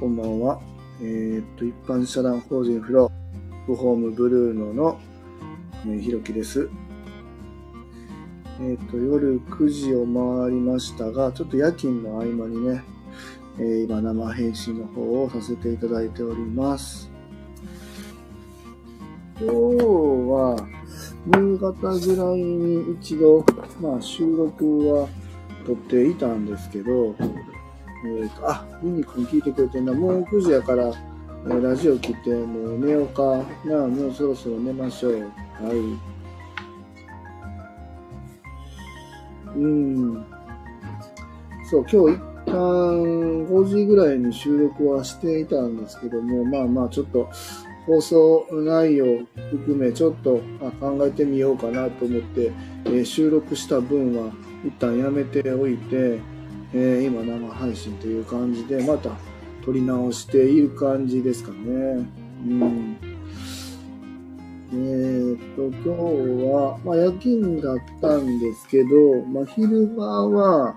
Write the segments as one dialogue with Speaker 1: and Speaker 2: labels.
Speaker 1: こんばんは。えー、っと、一般社団法人フロー、ブホームブルーノの、えー、ひろきです。えー、っと、夜9時を回りましたが、ちょっと夜勤の合間にね、えー、今生配信の方をさせていただいております。今日は、夕方ぐらいに一度、まあ収録は撮っていたんですけど、えー、と、あ、ミニ君聞いてくれてんな。もう9時やから、えーラジオ切って、もう寝ようか。なあ、もうそろそろ寝ましょう。はい。うん。そう、今日一旦5時ぐらいに収録はしていたんですけども、まあまあちょっと放送内容含めちょっと考えてみようかなと思って、えー収録した分は一旦やめておいて、えー今生配信という感じでまた撮り直している感じですかね。うん。えーっと、今日は、まあ夜勤だったんですけど、まあ昼間は、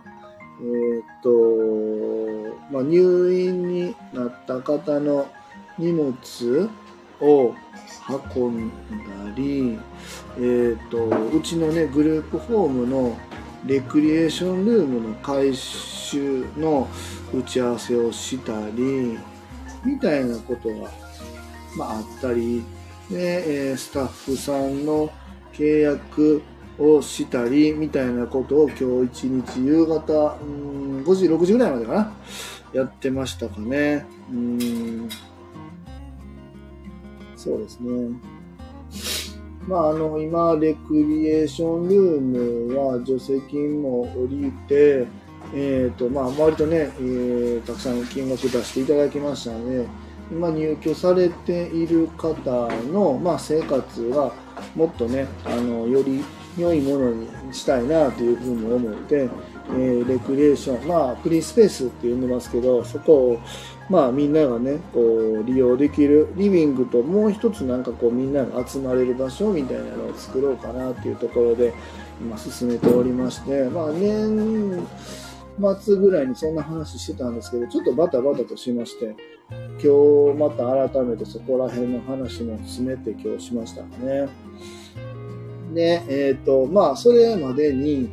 Speaker 1: えーっと、まあ入院になった方の荷物を運んだり、えーっと、うちのね、グループホームのレクリエーションルームの改修の打ち合わせをしたり、みたいなことが、まあ、あったり、で、えスタッフさんの契約をしたり、みたいなことを今日一日夕方、うん5時、6時ぐらいまでかな、やってましたかね。うんそうですね。まあ、あの、今、レクリエーションルームは助成金も降りて、えっ、と、まあ、割とね、えーたくさん金額出していただきましたので、今入居されている方の、まあ、生活はもっとね、あの、より良いものにしたいなというふうに思って、えーレクリエーション、まあ、フリースペースって呼んでますけど、そこを、まあ、みんながね、こう、利用できる、リビングともう一つなんかこう、みんなが集まれる場所みたいなのを作ろうかなっていうところで、今進めておりまして、まあ、年末ぐらいにそんな話してたんですけど、ちょっとバタバタとしまして、今日また改めてそこら辺の話も詰めて今日しましたね。で、えっ、と、まあ、それまでに、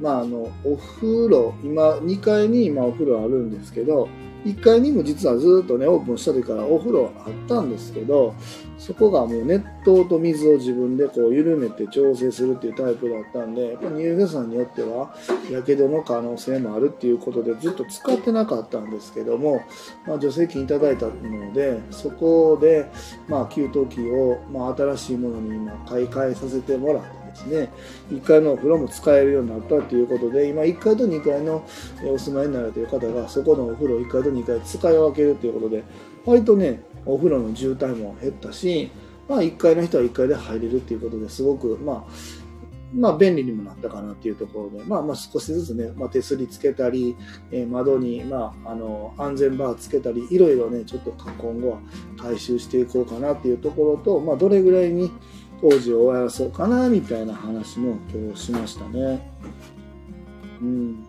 Speaker 1: まあ、あの、お風呂、今、2階に今お風呂あるんですけど、1階にも実はずっとね、オープンした時からお風呂あったんですけど、そこがもう熱湯と水を自分でこう緩めて調整するっていうタイプだったんで、やっぱ入居さんによっては、やけどの可能性もあるっていうことでずっと使ってなかったんですけども、まあ、助成金いただいたので、そこで、まあ、給湯器を、まあ、新しいものに今買い替えさせてもらってですね、1階のお風呂も使えるようになったということで、今1階と2階のお住まいになられている方が、そこのお風呂1階と2階使い分けるということで、割とね、お風呂の渋滞も減ったし、まあ1階の人は1階で入れるっていうことですごく、まあ、まあ便利にもなったかなっていうところで、まあまあ少しずつね、まあ手すりつけたり、えー窓に、まあ、あの、安全バーつけたり、いろいろね、ちょっと今後は回収していこうかなっていうところと、まあどれぐらいに工事を終わらそうかなみたいな話も今日しましたね。うん。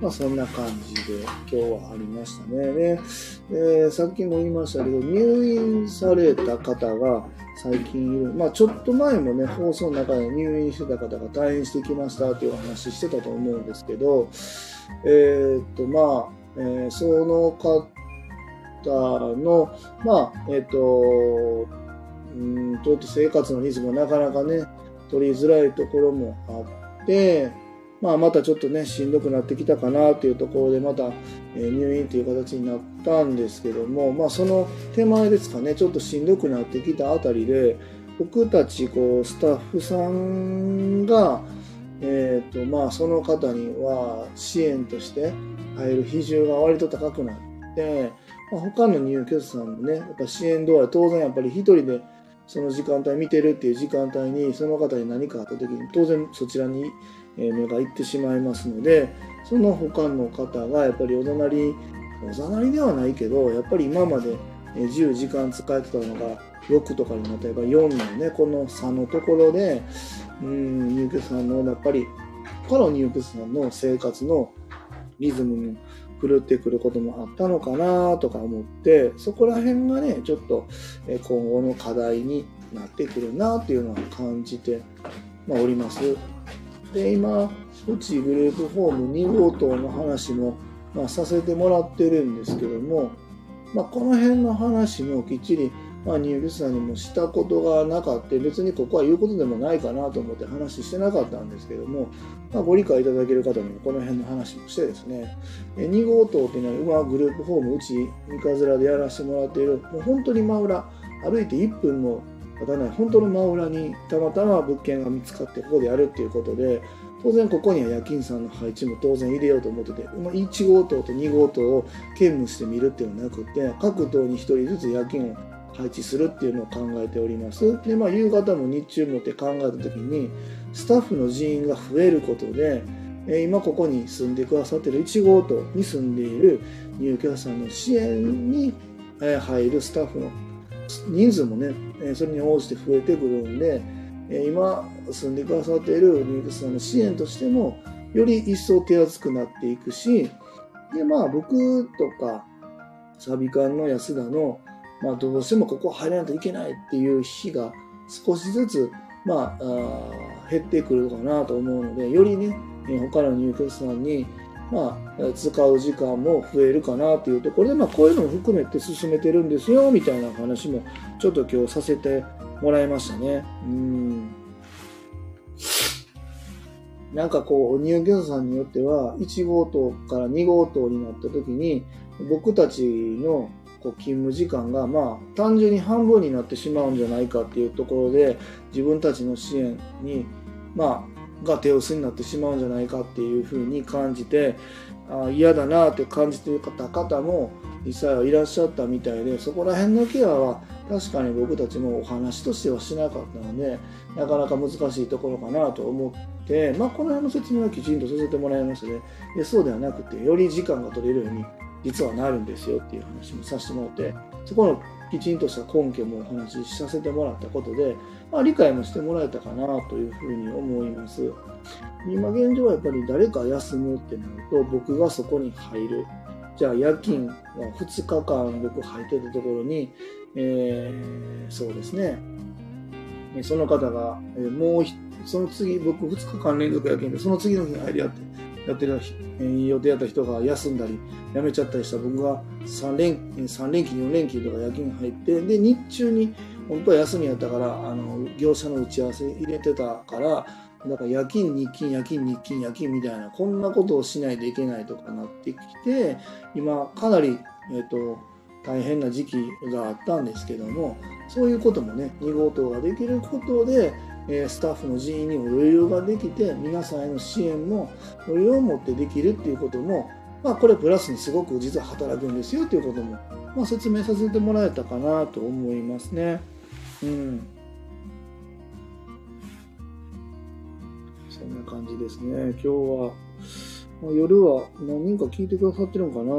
Speaker 1: まあそんな感じで今日はありましたね。で、えーさっきも言いましたけど、入院された方が最近いる。まあちょっと前もね、放送の中で入院してた方が退院してきましたっていうお話してたと思うんですけど、えーっと、まあ、えーその方の、まあ、えっと、うんちょっと生活のリズムがなかなかね、取りづらいところもあって、まあ、またちょっとね、しんどくなってきたかなというところで、また、え入院という形になったんですけども、まあ、その手前ですかね、ちょっとしんどくなってきたあたりで、僕たち、こう、スタッフさんが、えっ、と、まあ、その方には支援として入る比重が割と高くなって、まあ、他の入居者さんもね、やっぱ支援度合い、当然やっぱり一人でその時間帯見てるっていう時間帯に、その方に何かあった時に、当然そちらに目が行ってしまいますので、その他の方がやっぱりおざなり、おざなりではないけど、やっぱり今までえー自由時間使えてたのが6とかになったら4のね、この差のところで、うん、入居者さんのやっぱり、他の入居者さんの生活のリズムの狂ってくることもあったのかなとか思って、そこら辺がね、ちょっと今後の課題になってくるなっていうのは感じて、ま、おります。で、今、うちグループホーム2号棟の話も、まあ、させてもらってるんですけども、まあ、この辺の話もきっちりまあ、入居者にもしたことがなかった、別にここは言うことでもないかなと思って話してなかったんですけども、まあ、ご理解いただける方にもこの辺の話もしてですね、2号棟っていうのは今グループホームうち三日面でやらせてもらっている、もう本当に真裏、歩いて1分も経たない、本当の真裏にたまたま物件が見つかってここでやるっていうことで、当然ここには夜勤さんの配置も当然入れようと思ってて、1号棟と2号棟を兼務してみるっていうのはなくて、各棟に1人ずつ夜勤を配置するっていうのを考えております。で、まあ、夕方も日中もって考えた時に、スタッフの人員が増えることで、え今ここに住んでくださってる1号棟に住んでいる入居者さんの支援に入るスタッフの人数もね、それに応じて増えてくるんで、今住んでくださっている入居者さんの支援としても、より一層手厚くなっていくし、で、まあ僕とか、サビ館の安田のまあ、どうしてもここ入らないといけないっていう日が少しずつ、まあ、あ減ってくるかなと思うので、よりね、他の入居者さんに、まあ、使う時間も増えるかなというところで、まあ、こういうのも含めて進めてるんですよ、みたいな話もちょっと今日させてもらいましたね。うん。なんかこう、入居者さんによっては、1号棟から2号棟になった時に、僕たちのこう勤務時間がまあ単純に半分になってしまうんじゃないかっていうところで自分たちの支援にまあが手薄になってしまうんじゃないかっていうふうに感じてあ嫌だなって感じてる方方も実際はいらっしゃったみたいでそこら辺のケアは確かに僕たちもお話としてはしなかったのでなかなか難しいところかなと思って、まあ、この辺の説明はきちんとさせてもらいましたね。でそうではなくてより時間が取れるように実はなるんですよっていう話もさせてもらって、そこのきちんとした根拠もお話しさせてもらったことで、まあ、理解もしてもらえたかなというふうに思います。今現状はやっぱり誰か休むってなると僕がそこに入る。じゃあ夜勤は2日間僕入ってたところに、えー、そうですね。その方が、えー、もうその次僕2日間連続夜勤でその次の日に入り合ってやってる予定やった人が休んだり辞めちゃったりした僕が3連 ,3 連休4連休とか夜勤入ってで日中に本当は休みやったからあの業者の打ち合わせ入れてたからだから夜勤日勤夜勤日勤夜勤みたいなこんなことをしないといけないとかなってきて今かなり、えーと、大変な時期があったんですけどもそういうこともね2号棟ができることでスタッフの人員にも余裕ができて皆さんへの支援も余裕を持ってできるっていうことも、まあ、これプラスにすごく実は働くんですよっていうことも、まあ、説明させてもらえたかなと思いますね。うん。そんな感じですね。今日は、まあ、夜は何人か聞いてくださってるのかな。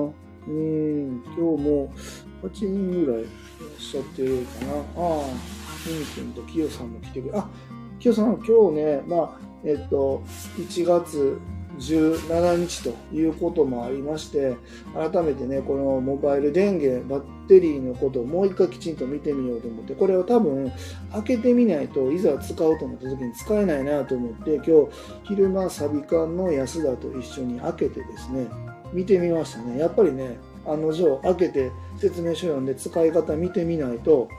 Speaker 1: うん、今日も8人ぐらいいらっしゃってるかな。ああ、みみくんときよさんも来てくれ、あ、きよさん、今日ね、まあ、えっと、1月17日ということもありまして、改めてね、このモバイル電源、バッテリーのことをもう一回きちんと見てみようと思って、これを多分開けてみないといざ使おうと思った時に使えないなと思って、今日昼間サビ館の安田と一緒に開けてですね、見てみましたね。やっぱりね、案の定開けて説明書読んで使い方見てみないと、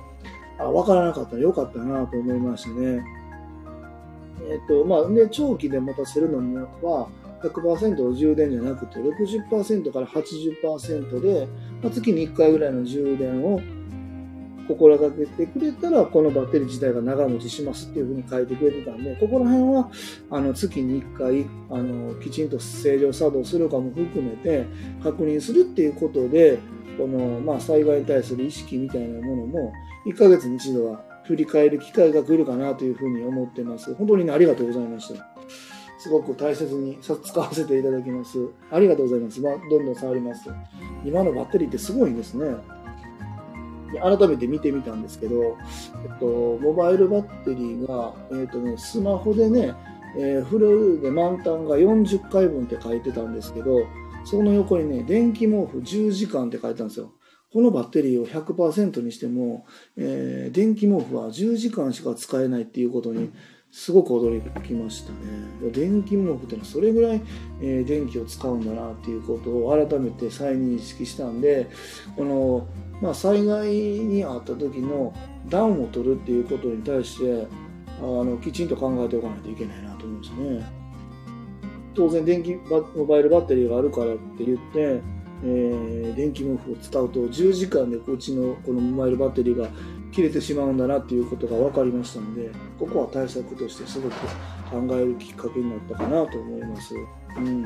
Speaker 1: あ、分からなかったらよかったなと思いましたね。えっ、と、まあ、で、長期で持たせるのには、100%の充電じゃなくて、60%から80%で、まあ、月に1回ぐらいの充電を心がけてくれたら、このバッテリー自体が長持ちしますっていうふうに書いてくれてたんで、ここら辺は、あの、月に1回、あの、きちんと正常作動するかも含めて、確認するっていうことで、この、まあ、災害に対する意識みたいなものも、1ヶ月に一度は振り返る機会が来るかなというふうに思ってます。本当にね、ありがとうございました。すごく大切に使わせていただきます。ありがとうございます。まあ、どんどん触ります。今のバッテリーってすごいんですね。改めて見てみたんですけど、えっと、モバイルバッテリーが、えっとね、スマホでね、えー、フルで満タンが40回分って書いてたんですけど、その横にね、電気毛布10時間って書いてあるんですよ。このバッテリーを100%にしても、えー、電気毛布は10時間しか使えないっていうことにすごく驚きましたね。電気毛布ってのはそれぐらい、えー、電気を使うんだなっていうことを改めて再認識したんで、この、まあ、災害にあった時の暖を取るっていうことに対して、あのきちんと考えておかないといけないなと思いますね。当然電気モバイルバッテリーがあるからって言って、えー、電気毛布を使うと10時間でうちのこのモバイルバッテリーが切れてしまうんだなっていうことが分かりましたのでここは対策としてすごく考えるきっかけになったかなと思います。うん。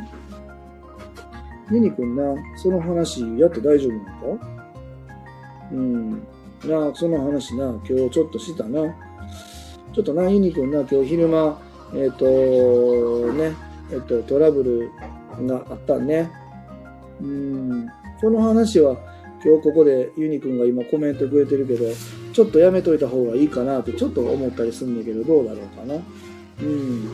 Speaker 1: ユニくんな、その話やって大丈夫なのか？うん。な、その話な、今日ちょっとしたな。ちょっとな、ユニくんな、今日昼間、えっ、ー、と、ね、えっ、ー、と、トラブルがあったね。うん。その話は、今日ここでユニくんが今コメントくれてるけど、ちょっとやめといた方がいいかなってちょっと思ったりするんだけど、どうだろうかな。うん。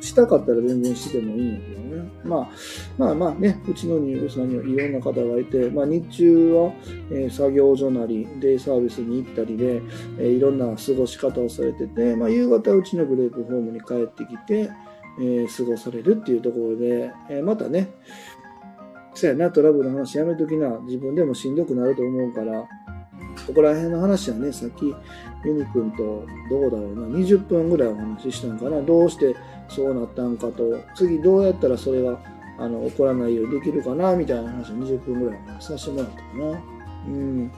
Speaker 1: したかったら全然してもいいんだけどね。まあ、まあまあね、うちの入部さんにはいろんな方がいて、まあ日中は、えー、作業所なり、デイサービスに行ったりで、えー、いろんな過ごし方をされてて、まあ夕方うちのグループホームに帰ってきて、えー、過ごされるっていうところで、えまたね、そやな、トラブルの話やめときな、自分でもしんどくなると思うから、ここら辺の話はね、さっきユニくんとどうだろうな、20分ぐらいお話ししたんかな、どうしてそうなったんかと、次どうやったらそれがあの起こらないようにできるかな、みたいな話を20分ぐらいさせてもらったかな。うん。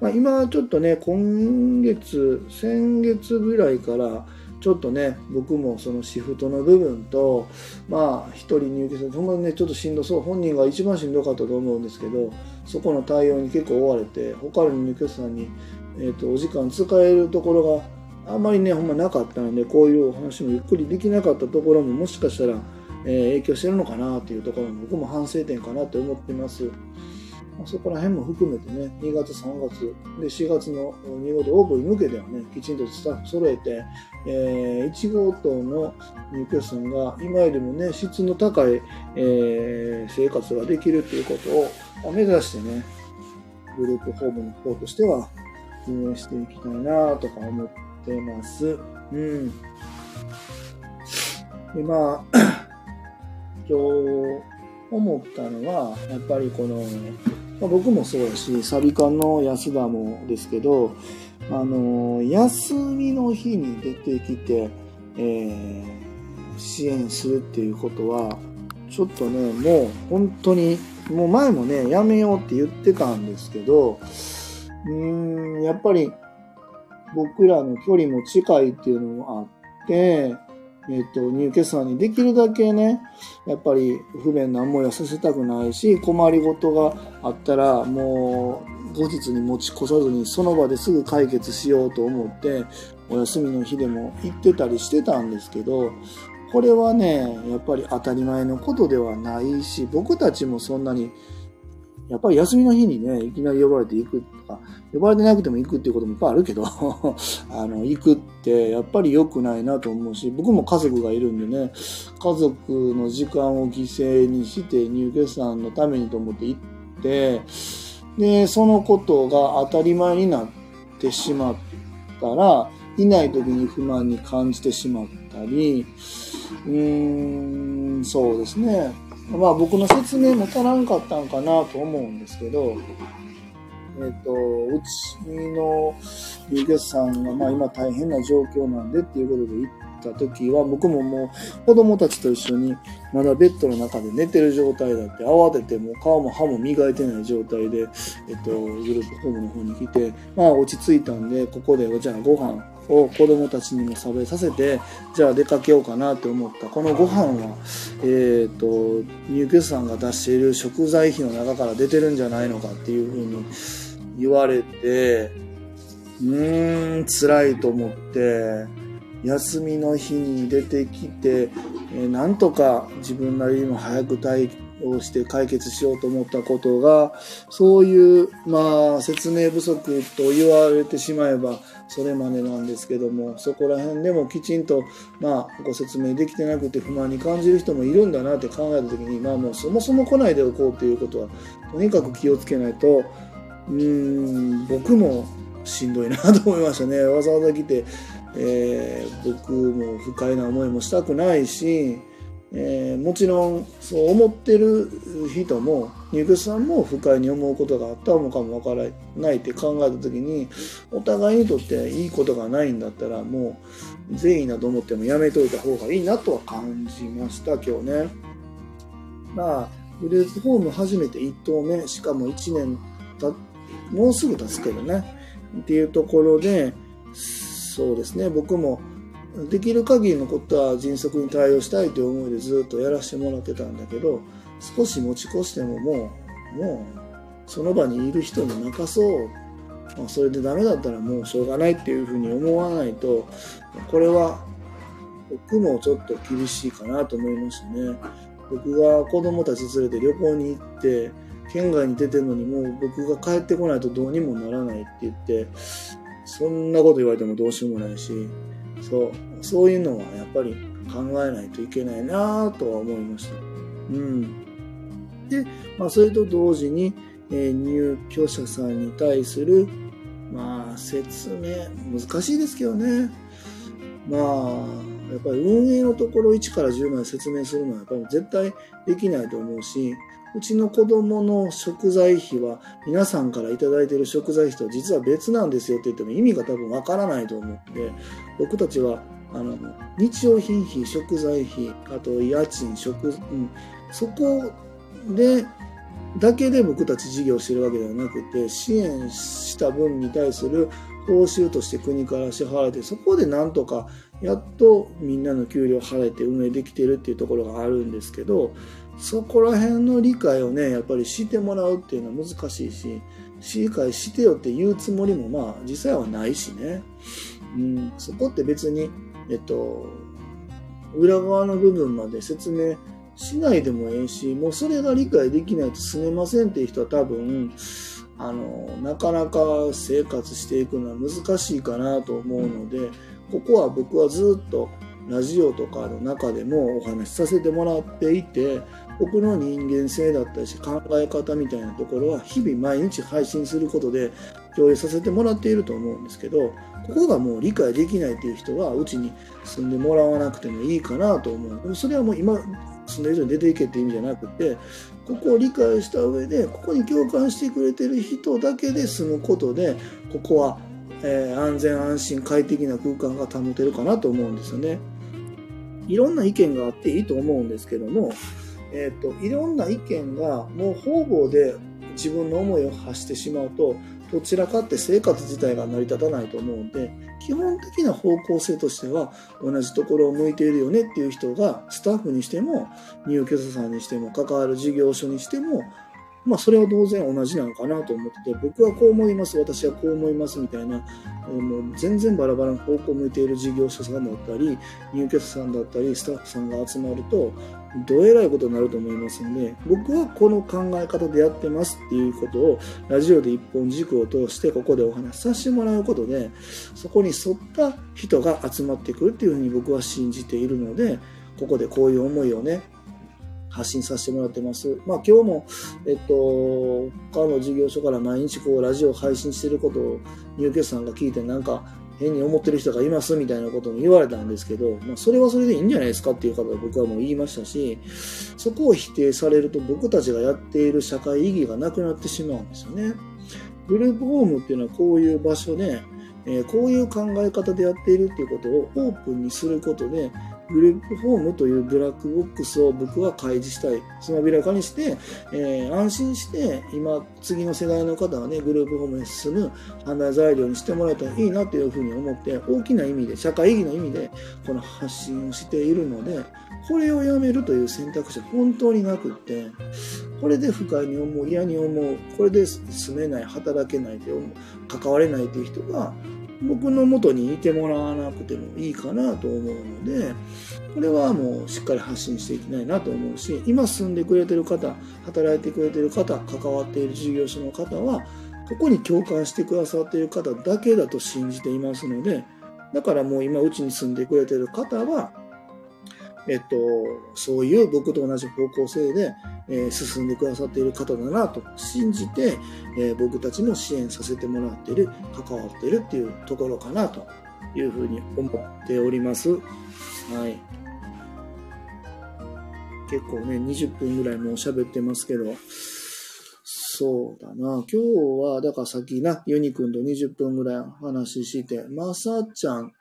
Speaker 1: まあ、今ちょっとね、今月、先月ぐらいから、ちょっとね、僕もそのシフトの部分と、まあ、一人入居する、ほんまにね、ちょっとしんどそう、本人が一番しんどかったと思うんですけど、そこの対応に結構追われて、他の入居者さんに、えっ、ー、と、お時間使えるところがあまりね、ほんまなかったので、こういうお話もゆっくりできなかったところももしかしたら、えー、影響してるのかなっていうところも僕も反省点かなと思ってます。まあ、そこら辺も含めてね、2月、3月、で4月の2号棟オープンに向けてはね、きちんとスタッフ揃えて、えー、1号棟の入居者さんが今よりもね、質の高い、えー、生活ができるということを目指してね、グループホームの方としては運営していきたいなとか思ってます。うん。で、まあ、今日思ったのは、やっぱりこの、まあ、僕もそうだし、サビ館の安田もですけど、あの、休みの日に出てきて、えー、支援するっていうことは、ちょっとね、もう本当に、もう前もね、やめようって言ってたんですけど、うーん、やっぱり僕らの距離も近いっていうのもあって、えっ、と、入居者にできるだけね、やっぱり不便な思いはさせたくないし、困りごとがあったら、もう、後日に持ち越さずに、その場ですぐ解決しようと思って、お休みの日でも行ってたりしてたんですけど、これはね、やっぱり当たり前のことではないし、僕たちもそんなにやっぱり休みの日にね、いきなり呼ばれて行くとか、呼ばれてなくても行くっていうこともいっぱいあるけど あの、行くってやっぱり良くないなと思うし、僕も家族がいるんでね、家族の時間を犠牲にして入居者さんのためにと思って行って、で、そのことが当たり前になってしまったら、いない時に不満に感じてしまったり、うーん、そうですね。まあ僕の説明も足らんかったんかなと思うんですけど、えっ、ー、と、うちの入居者さんが、まあ今大変な状況なんでっていうことで行った時は、僕ももう子供たちと一緒にまだベッドの中で寝てる状態だって慌ててもう顔も歯も磨いてない状態で、えっ、と、グループホームの方に来て、まあ落ち着いたんで、ここでじゃあご飯を子供たちにも食べさせて、じゃあ出かけようかなと思った。このご飯は、えっ、ー、と、入居者さんが出している食材費の中から出てるんじゃないのかっていうふうに言われて、うーん、辛いと思って、休みの日に出てきて、えー、なんとか自分なりにも早く退をして解決しようと思ったことが、そういう、まあ、説明不足と言われてしまえば、それまでなんですけども、そこら辺でもきちんと、まあ、ご説明できてなくて不満に感じる人もいるんだなって考えた時に、まあもうそもそも来ないでおこうということは、とにかく気をつけないと、うーん、僕もしんどいなと思いましたね。わざわざ来て、えー、僕も不快な思いもしたくないし、えー、もちろんそう思ってる人も入居さんも不快に思うことがあったのかもわからないって考えた時にお互いにとっていいことがないんだったらもう善意なと思ってもやめといた方がいいなとは感じました今日ね。まあグループホーム初めて1棟目しかも1年たもうすぐ経つけどね。っていうところでそうですね。僕もできる限りのことは迅速に対応したいという思いでずっとやらせてもらってたんだけど少し持ち越してももうもうその場にいる人に任そう、まあ、それでダメだったらもうしょうがないっていうふうに思わないとこれは僕もちょっと厳しいかなと思いましたね。僕が子供たち連れて旅行に行って県外に出てるのにもう僕が帰ってこないとどうにもならないって言ってそんなこと言われてもどうしようもないし。そうそういうのはやっぱり考えないといけないなとは思いました。うん、で、まあ、それと同時に、えー、入居者さんに対する、まあ、説明難しいですけどねまあやっぱり運営のところ1から10まで説明するのはやっぱり絶対できないと思うしうちの子供の食材費は皆さんから頂いている食材費とは実は別なんですよって言っても意味が多分わからないと思って僕たちはあの日用品費食材費あと家賃食、うん、そこでだけで僕たち事業してるわけではなくて支援した分に対する報酬として国から支払われてそこでなんとかやっとみんなの給料払えて運営できてるっていうところがあるんですけどそこら辺の理解をねやっぱりしてもらうっていうのは難しいし理解してよって言うつもりもまあ実際はないしね、うん、そこって別にえっと裏側の部分まで説明しないでもええしもうそれが理解できないと住めませんっていう人は多分あのなかなか生活していくのは難しいかなと思うのでここは僕はずっとラジオとかの中でもお話しさせてもらっていて僕の人間性だったりし考え方みたいなところは日々毎日配信することで共有させてもらっていると思うんですけどここがもう理解できないっていう人はうちに住んでもらわなくてもいいかなと思うそれはもう今住んでる人に出ていけっていう意味じゃなくてここを理解した上でここに共感してくれてる人だけで住むことでここは、えー、安全安心快適な空間が保てるかなと思うんですよね。いろんな意見があっていいと思うんですけども、えーと、いろんな意見がもう方々で自分の思いを発してしまうとどちらかって生活自体が成り立たないと思うんで基本的な方向性としては同じところを向いているよねっていう人がスタッフにしても入居者さんにしても関わる事業所にしてもまあそれは当然同じなのかなと思ってて僕はこう思います私はこう思いますみたいなもう全然バラバラな方向を向いている事業者さんだったり入居者さんだったりスタッフさんが集まるとどえらいことになると思いますんで僕はこの考え方でやってますっていうことをラジオで一本軸を通してここでお話しさせてもらうことでそこに沿った人が集まってくるっていうふうに僕は信じているのでここでこういう思いをね発信させてもらってます。まあ今日も、えっと、他の事業所から毎日こうラジオ配信してることを入居者さんが聞いてなんか変に思ってる人がいますみたいなことも言われたんですけど、まあそれはそれでいいんじゃないですかっていう方は僕はもう言いましたし、そこを否定されると僕たちがやっている社会意義がなくなってしまうんですよね。グループホームっていうのはこういう場所で、えー、こういう考え方でやっているっていうことをオープンにすることで、グループホームというブラックボックスを僕は開示したい。つまびらかにして、えー、安心して、今、次の世代の方はね、グループホームに進む判断材料にしてもらえたらいいなというふうに思って、大きな意味で、社会意義の意味で、この発信をしているので、これをやめるという選択肢は本当になくって、これで不快に思う、嫌に思う、これで住めない、働けないで思う、関われないという人が、僕の元にいてもらわなくてもいいかなと思うので、これはもうしっかり発信していきたいなと思うし、今住んでくれてる方、働いてくれてる方、関わっている事業所の方は、ここに共感してくださっている方だけだと信じていますので、だからもう今うちに住んでくれてる方は、えっと、そういう僕と同じ方向性で、えー、進んでくださっている方だなと信じて、えー、僕たちも支援させてもらっている、関わっているっていうところかなというふうに思っております。はい。結構ね、20分ぐらいもう喋ってますけど、そうだな。今日は、だからさっきな、ユニくんと20分ぐらい話しして、まさちゃん、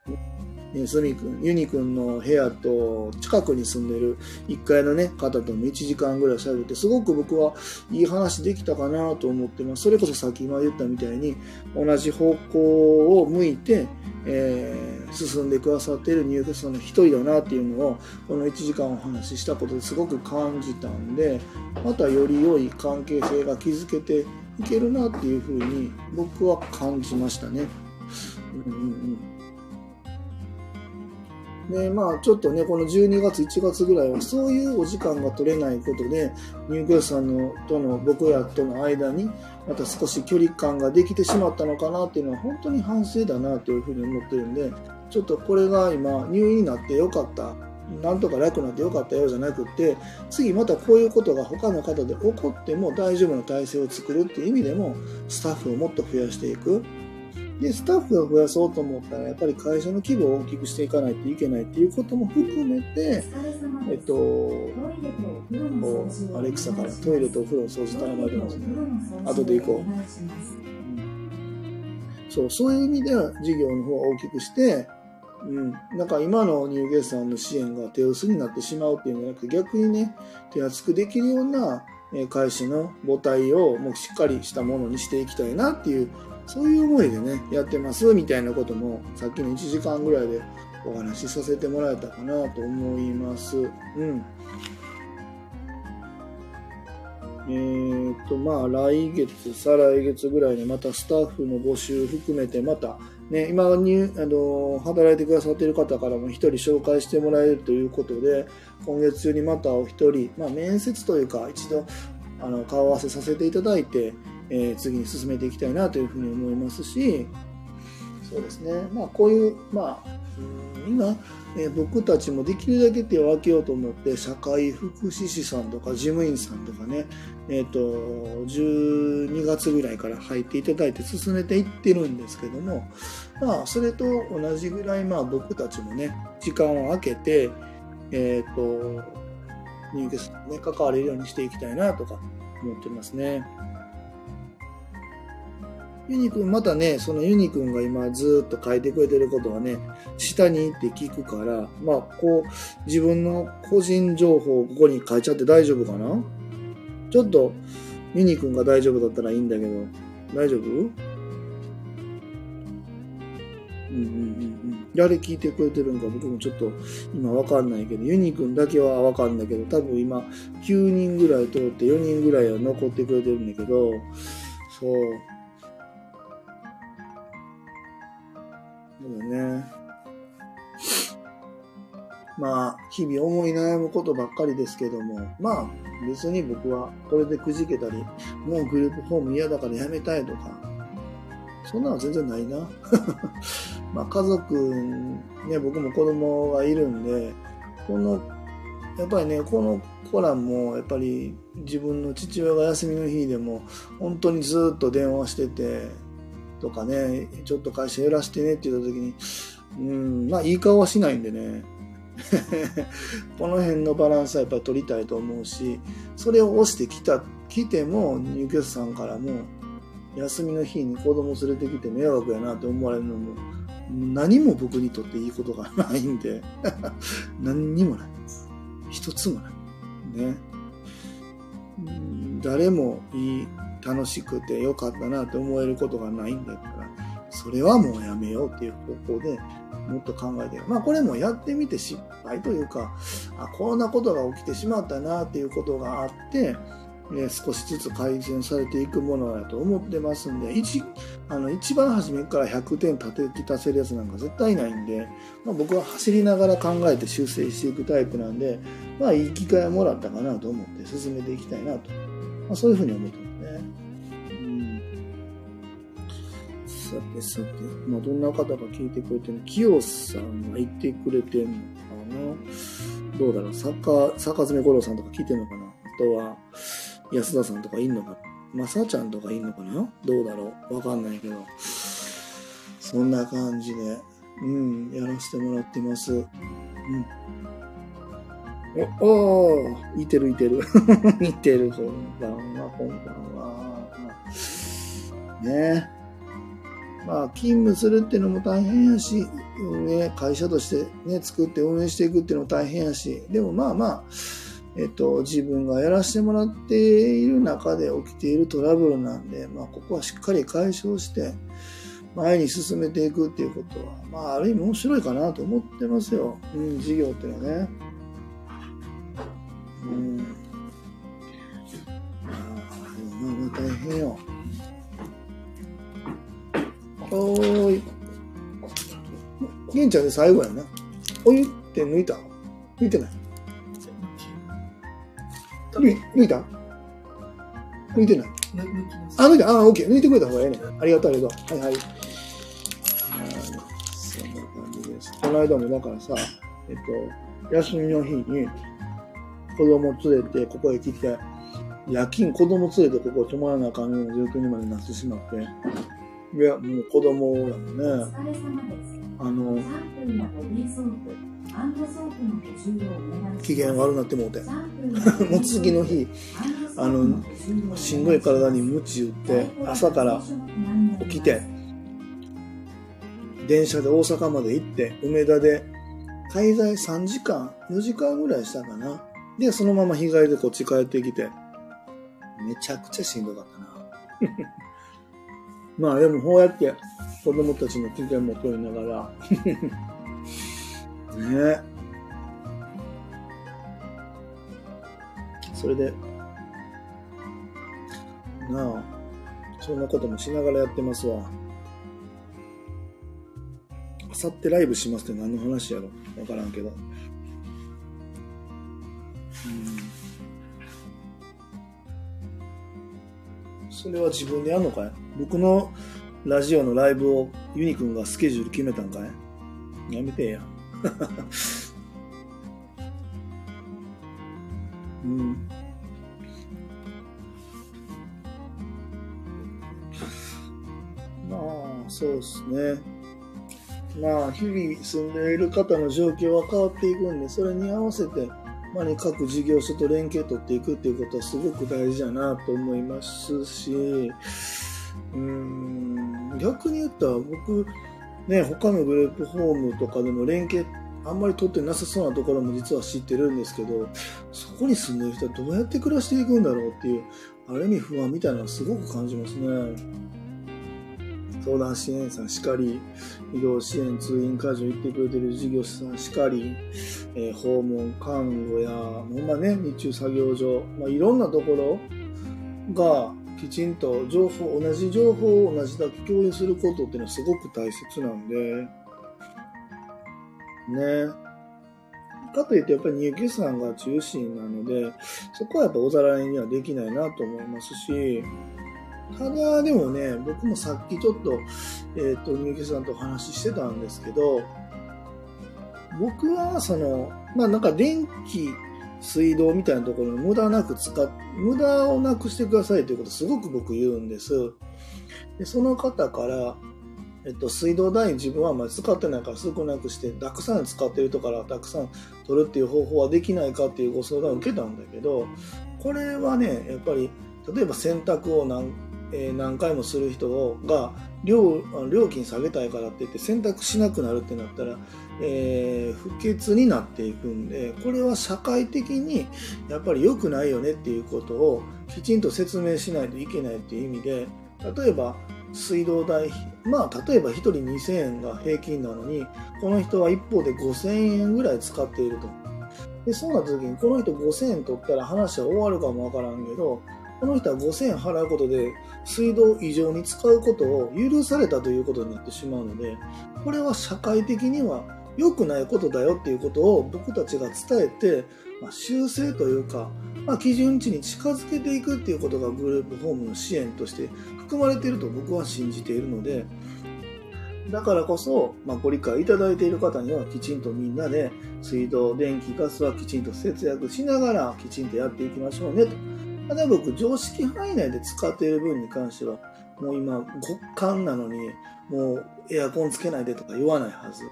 Speaker 1: すみくん、ユニくんの部屋と近くに住んでる1階のね、方とも1時間ぐらい喋って、すごく僕はいい話できたかなと思ってます。それこそさっき今言ったみたいに、同じ方向を向いて、えー、進んでくださっている入居者の一人だなっていうのを、この1時間お話ししたことですごく感じたんで、またより良い関係性が築けていけるなっていうふうに僕は感じましたね。うんうんうんで、まあ、ちょっとね、この12月、1月ぐらいは、そういうお時間が取れないことで、入居者さんのとの僕らとの間に、また少し距離感ができてしまったのかなっていうのは、本当に反省だなというふうに思ってるんで、ちょっとこれが今、入院になってよかった。なんとか楽になってよかったよじゃなくって次またこういうことが他の方で起こっても大丈夫な体制を作るっていう意味でもスタッフをもっと増やしていくで、スタッフを増やそうと思ったら、やっぱり会社の規模を大きくしていかないといけないっていうことも含めて、えっと、アレクサからトイレとお風呂の掃除頼まれてますね。後で行こう。そう、そういう意味では事業の方を大きくして、うん、なんか今の入居さんの支援が手薄になってしまうっていうんじゃなくて、逆にね、手厚くできるような会社の母体をもうしっかりしたものにしていきたいなっていうそういう思いでね、やってますみたいなことも、さっきの1時間ぐらいでお話しさせてもらえたかなと思います。うん。え、っと、まあ、来月、再来月ぐらいにまたスタッフの募集含めて、また、ね、今に、あの、働いてくださっている方からも一人紹介してもらえるということで、今月中にまたお一人、まあ、面接というか、一度、あの、顔合わせさせていただいて、えー、次に進めていきたいなというふうに思いますし、そうですね、まあ、こういう、まあ、今、えー、僕たちもできるだけ手を分けようと思って、社会福祉士さんとか事務員さんとかね、えっ、ー、と、12月ぐらいから入っていただいて進めていってるんですけども、まあ、それと同じぐらい、まあ、僕たちもね、時間を空けて、えっ、ー、と、入居者にね、関われるようにしていきたいなとか思ってますね。ユニくん、またね、そのユニくんが今ずっと書いてくれてることはね、下に行って聞くから、まあ、こう、自分の個人情報をここに書いちゃって大丈夫かな？ちょっと、ユニくんが大丈夫だったらいいんだけど、大丈夫？うんうんうん。誰聞いてくれてるんか僕もちょっと今わかんないけど、ユニくんだけはわかんないけど、多分今9人ぐらい通って4人ぐらいは残ってくれてるんだけど、そう。そうだね。まあ、日々思い悩むことばっかりですけども、まあ、別に僕はこれでくじけたり、もうグループホーム嫌だからやめたいとか、そんなの全然ないな。まあ、家族、ね、僕も子供がいるんで、この、やっぱりね、この子らも、やっぱり自分の父親が休みの日でも、本当にずっと電話してて、とかね、ちょっと会社減らしてねって言った時に、うん、まあいい顔はしないんでね。この辺のバランスはやっぱり取りたいと思うし、それを押してきた、来ても入居者さんからも、休みの日に子供連れてきて迷惑やなって思われるのも、何も僕にとっていいことがないんで、何にもないです。一つもない。ね。誰もいい楽しくてよかったなって思えることがないんだったら、それはもうやめようっていう方向でもっと考えて、まあこれもやってみて失敗というか、あ、こんなことが起きてしまったなっていうことがあって、ね、少しずつ改善されていくものだと思ってますんで一あの一番初めから100点立てき出せるやつなんか絶対ないんで、まあ、僕は走りながら考えて修正していくタイプなんで、まあ、いい機会をもらったかなと思って進めていきたいなと、まあ、そういうふうに思ってますね。うん。さてさて、まあ、どんな方が聞いてくれてるの？清さんが言ってくれてるのかな？どうだろう？坂坂詰五郎さんとか聞いてるのかな？あとは安田さんとかいんのかまさちゃんとかいんのかな？どうだろう？わかんないけど。そんな感じで、うん、やらせてもらってます。うん。お、おーいてるいてる。いてる、こんばんは、こんばんは。ねまあ、勤務するっていうのも大変やし、ね、会社としてね、作って運営していくっていうのも大変やし、でもまあまあ、えっと、自分がやらせてもらっている中で起きているトラブルなんで、まあ、ここはしっかり解消して、前に進めていくっていうことは、まあ、ある意味面白いかなと思ってますよ。うん、事業っていうのはね。うん。まあ、でもまあ大変よ。おーい。玄ちゃんで最後やな。お湯って抜いた？抜いてない？抜いた？抜いてない？あ、抜いた。あ、オッケー。抜いてくれた方がええねありがとう、ありがとう。はいはい。そんな感じです。この間もだからさ、えっと、休みの日に子供連れてここへ来て、夜勤子供連れてここ泊まらなあかんような状況にまでなってしまって、いや、もう子供らもね、あの、機嫌悪なってもうて。もう次の日あのしんどい体に鞭打って朝から起きて電車で大阪まで行って梅田で滞在3時間4時間ぐらいしたかな。でそのまま日帰りでこっち帰ってきて。めちゃくちゃしんどかったな。まあでもこうやって子供たちの機嫌も取りながらねそれで、なあ、そんなこともしながらやってますわ。あさってライブしますって何の話やろ？わからんけど。うんそれは自分でやるのかい？僕のラジオのライブをユニくんがスケジュール決めたんかい？やめてや。うん。まあ、そうですね。まあ、日々住んでいる方の状況は変わっていくんで、それに合わせて、まあね、各事業所と連携取っていくっていうことはすごく大事だなと思いますし、うん、逆に言ったら僕、ね、他のグループホームとかでも連携あんまり取ってなさそうなところも実は知ってるんですけど、そこに住んでる人はどうやって暮らしていくんだろうっていう、ある意味不安みたいなのすごく感じますね。相談支援さんしかり、移動支援、通院会場行ってくれてる事業者さんしかり、えー、訪問、看護や、ほんまね、日中作業所、まあ、いろんなところが、きちんと情報、同じ情報を同じだけ共有することっていうのはすごく大切なんで、ね。かといってやっぱり入居さんが中心なので、そこはやっぱおざらいにはできないなと思いますし、ただでもね、僕もさっきちょっと、えっ、ー、と、入居さんとお話ししてたんですけど、僕はその、まあなんか電気、水道みたいなところに無駄なく使っ、無駄をなくしてくださいということすごく僕言うんです。でその方から、えっと、水道代自分はあまり使ってないから少なくしてたくさん使ってる人からたくさん取るっていう方法はできないかっていうご相談を受けたんだけどこれはねやっぱり例えば洗濯を何,、えー、何回もする人が料料金下げたいからって言って洗濯しなくなるってなったら、えー、不潔になっていくんでこれは社会的にやっぱり良くないよねっていうことをきちんと説明しないといけないっていう意味で例えば水道代まあ例えば1人2000円が平均なのにこの人は一方で5000円ぐらい使っていると。でそうなった時にこの人5000円取ったら話は終わるかもわからんけどこの人は5000円払うことで水道異常に使うことを許されたということになってしまうので、これは社会的には良くないことだよっていうことを僕たちが伝えて、まあ、修正というか、まあ、基準値に近づけていくっていうことがグループホームの支援として含まれていると僕は信じているので、だからこそ、まあ、ご理解いただいている方にはきちんとみんなで水道、電気、ガスはきちんと節約しながらきちんとやっていきましょうねと。ただ僕、常識範囲内で使っている分に関しては、もう今、極寒なのに、もうエアコンつけないでとか言わないはず。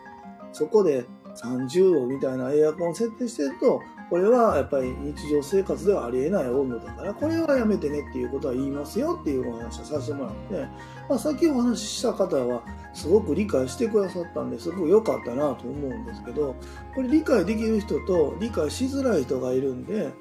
Speaker 1: そこで30度みたいなエアコン設定してると、これはやっぱり日常生活ではありえない温度だから、これはやめてねっていうことは言いますよっていうお話をさせてもらって、まあ、さっきお話しした方はすごく理解してくださったんですごく良かったなと思うんですけど、これ理解できる人と理解しづらい人がいるんで、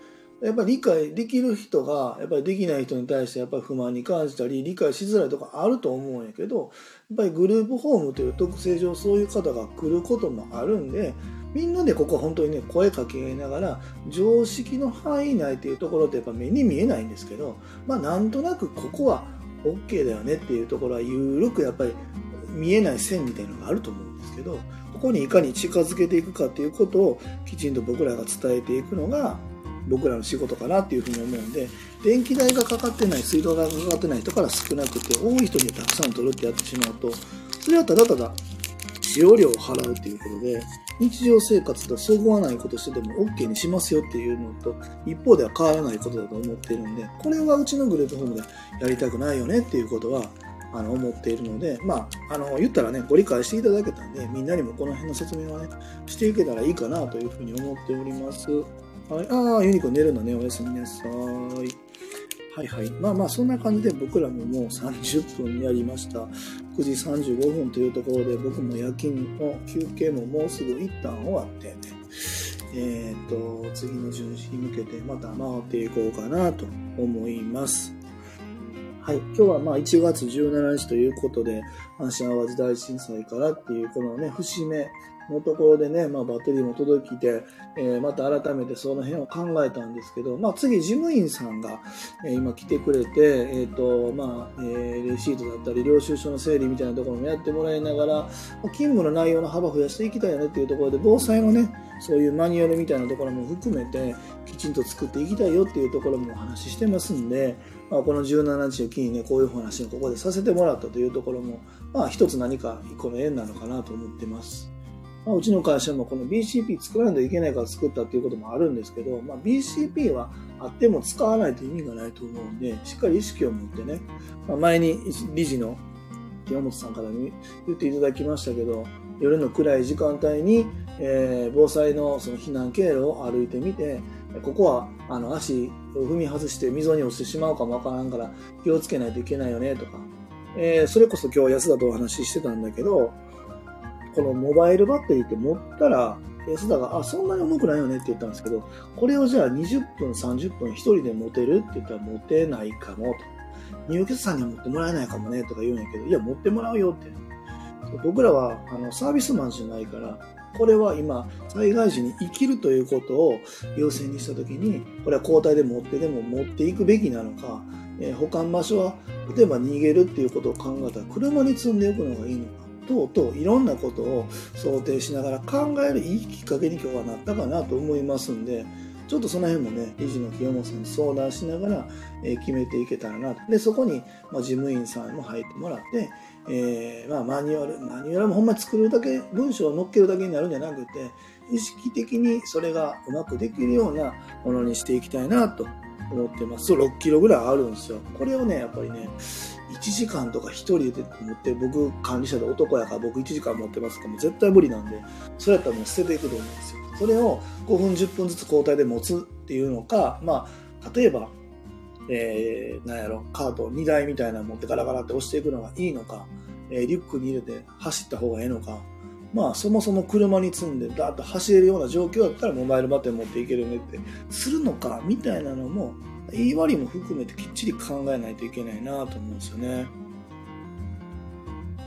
Speaker 1: やっぱり理解できる人が、やっぱりできない人に対してやっぱり不満に感じたり、理解しづらいとかあると思うんやけど、やっぱりグループホームという特性上そういう方が来ることもあるんで、みんなでここ本当にね、声かけながら、常識の範囲内っていうところってやっぱ目に見えないんですけど、まあなんとなくここは OK だよねっていうところは緩くやっぱり見えない線みたいなのがあると思うんですけど、ここにいかに近づけていくかっていうことをきちんと僕らが伝えていくのが、僕らの仕事かなっていうふうに思うんで、電気代がかかってない、水道代がかかってない人から少なくて、多い人にたくさん取るってやってしまうと、それはただただ使用料を払うっていうことで、日常生活とそぐわないことしてでも OK にしますよっていうのと、一方では変わらないことだと思っているんで、これはうちのグループホームでやりたくないよねっていうことは、あの思っているので、まあ、あの言ったらね、ご理解していただけたんで、みんなにもこの辺の説明はね、していけたらいいかなというふうに思っております。はい、ああ、ユニコ寝るのね、おやすみなさい。はいはい。まあまあ、そんな感じで僕らももう30分やりました。9時35分というところで、僕も夜勤の休憩ももうすぐ一旦終わってね、えっ、ー、と、次の巡視に向けてまた回っていこうかなと思います。はい。今日はまあ1月17日ということで、阪神淡路大震災からっていうこのね、節目のところでね、まあ、バッテリーも届きて、えー、また改めてその辺を考えたんですけど、まあ、次、事務員さんが、えー、今来てくれて、え、ー、と、まあ、えー、レシートだったり、領収書の整理みたいなところもやってもらいながら、ま勤務の内容の幅増やしていきたいよねっていうところで、防災のね、そういうマニュアルみたいなところも含めて、きちんと作っていきたいよっていうところもお話ししてますんで、まあ、この17日を機にね、こういう話をここでさせてもらったというところも、まあ、一つ何か一個の縁なのかなと思ってます。まあ、うちの会社もこの BCP 作らないといけないから作ったっていうこともあるんですけど、まあ、BCP はあっても使わないと意味がないと思うんで、しっかり意識を持ってね、まあ、前に理事の清本さんから言っていただきましたけど、夜の暗い時間帯に、えー、防災のその避難経路を歩いてみて、ここはあの足を踏み外して溝に落ちてしまうかもわからんから気をつけないといけないよねとか、えー、それこそ今日安田とお話ししてたんだけど、このモバイルバッテリーって持ったら、安田が、あ、そんなに重くないよねって言ったんですけど、これをじゃあ20分、30分一人で持てるって言ったら持てないかもと。入居者さんには持ってもらえないかもねとか言うんやけど、いや、持ってもらうよって。僕らはあのサービスマンじゃないから、これは今、災害時に生きるということを優先にしたときに、これは交代で持ってでも持っていくべきなのか、えー、保管場所は、例えば逃げるっていうことを考えたら、車に積んでおくのがいいのか。等々いろんなことを想定しながら考えるいいきっかけに今日はなったかなと思いますんで、ちょっとその辺もね、理事の清本さんに相談しながら、え、決めていけたらなと。で、そこに、ま、事務員さんも入ってもらって、えー、まあ、マニュアル、マニュアルもほんま作るだけ、文章を載っけるだけになるんじゃなくて、意識的にそれがうまくできるようなものにしていきたいなと思ってます。6キロぐらいあるんですよ。これをね、やっぱりね、1時間とか1人で持って、僕管理者で男やから僕1時間持ってますからも絶対無理なんで、それやったらもう捨てていくと思うんですよ。それを5分10分ずつ交代で持つっていうのか、まあ、例えば、えー、なんやろ、カート2台みたいなの持ってガラガラって押していくのがいいのか、えー、リュックに入れて走った方がいいのか、まあ、そもそも車に積んでダーッと走れるような状況だったらモバイルバッテリー持っていけるねってするのかみたいなのも言い割りも含めてきっちり考えないといけないなと思うんですよね。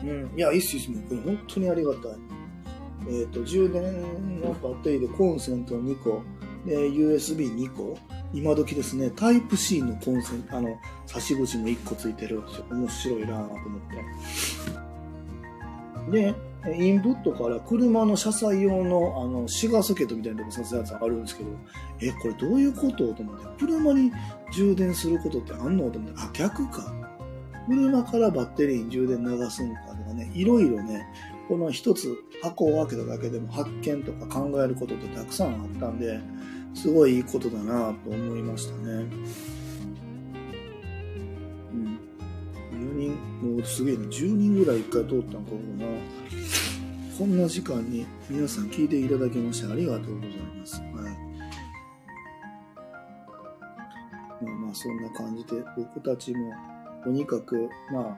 Speaker 1: うん。いや、いいっす、いいっす。これ本当にありがたい。えっ、ー、と、充電のバッテリーでコンセント2個、で、USB2 個、今時ですね、タイプ C のコンセント、あの、差し口も1個ついてる。面白いなぁと思って。で、インプットから車の車載用のあのシガーソケットみたいなとこさせたやつあるんですけど、え、これどういうことと思って、車に充電することってあんのと思って、あ、逆か。車からバッテリーに充電流すのかとかね、いろいろね、この一つ箱を開けただけでも発見とか考えることってたくさんあったんで、すごいいいことだなと思いましたね。もうすげえな、10人ぐらい一回通ったんかな。こんな時間に皆さん聞いていただきましてありがとうございます。はい。まあまあそんな感じで僕たちもとにかく、まあ、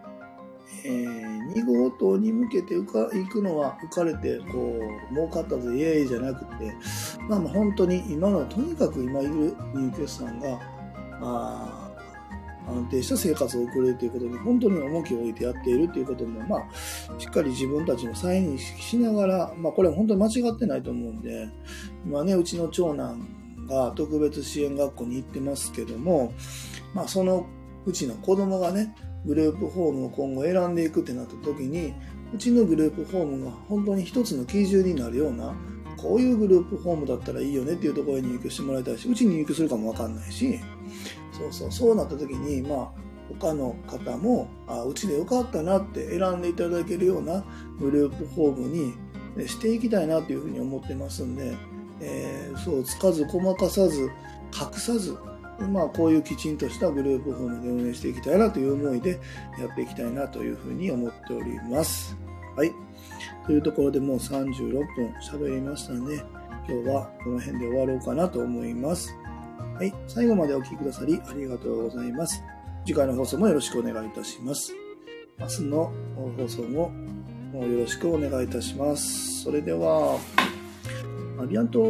Speaker 1: えー、2号棟に向けて浮か行くのは浮かれてこう儲かったぜイエーイじゃなくて、まあ、まあ本当に今のとにかく今いる入居者さんがあ安定した生活を送れるということに本当に重きを置いてやっているということも、まあ、しっかり自分たちの再認識しながら、まあ、これは本当に間違ってないと思うんで今ねうちの長男が特別支援学校に行ってますけども、まあ、そのうちの子供がねグループホームを今後選んでいくってなった時に、うちのグループホームが本当に一つの基準になるような、こういうグループホームだったらいいよねっていうところに入居してもらいたいし、うちに入居するかもわかんないし、そうそう、そうなった時に、まあ、他の方も、あ、うちでよかったなって選んでいただけるようなグループホームにしていきたいなというふうに思ってますんで、えー、そうつかずごまかさず隠さずまあ、こういうきちんとしたグループホームで運営していきたいなという思いでやっていきたいなというふうに思っております。はい。というところでもう36分喋りましたんで、今日はこの辺で終わろうかなと思います。はい。最後までお聴きくださりありがとうございます。次回の放送もよろしくお願いいたします。明日の放送もよろしくお願いいたします。それでは、アビアント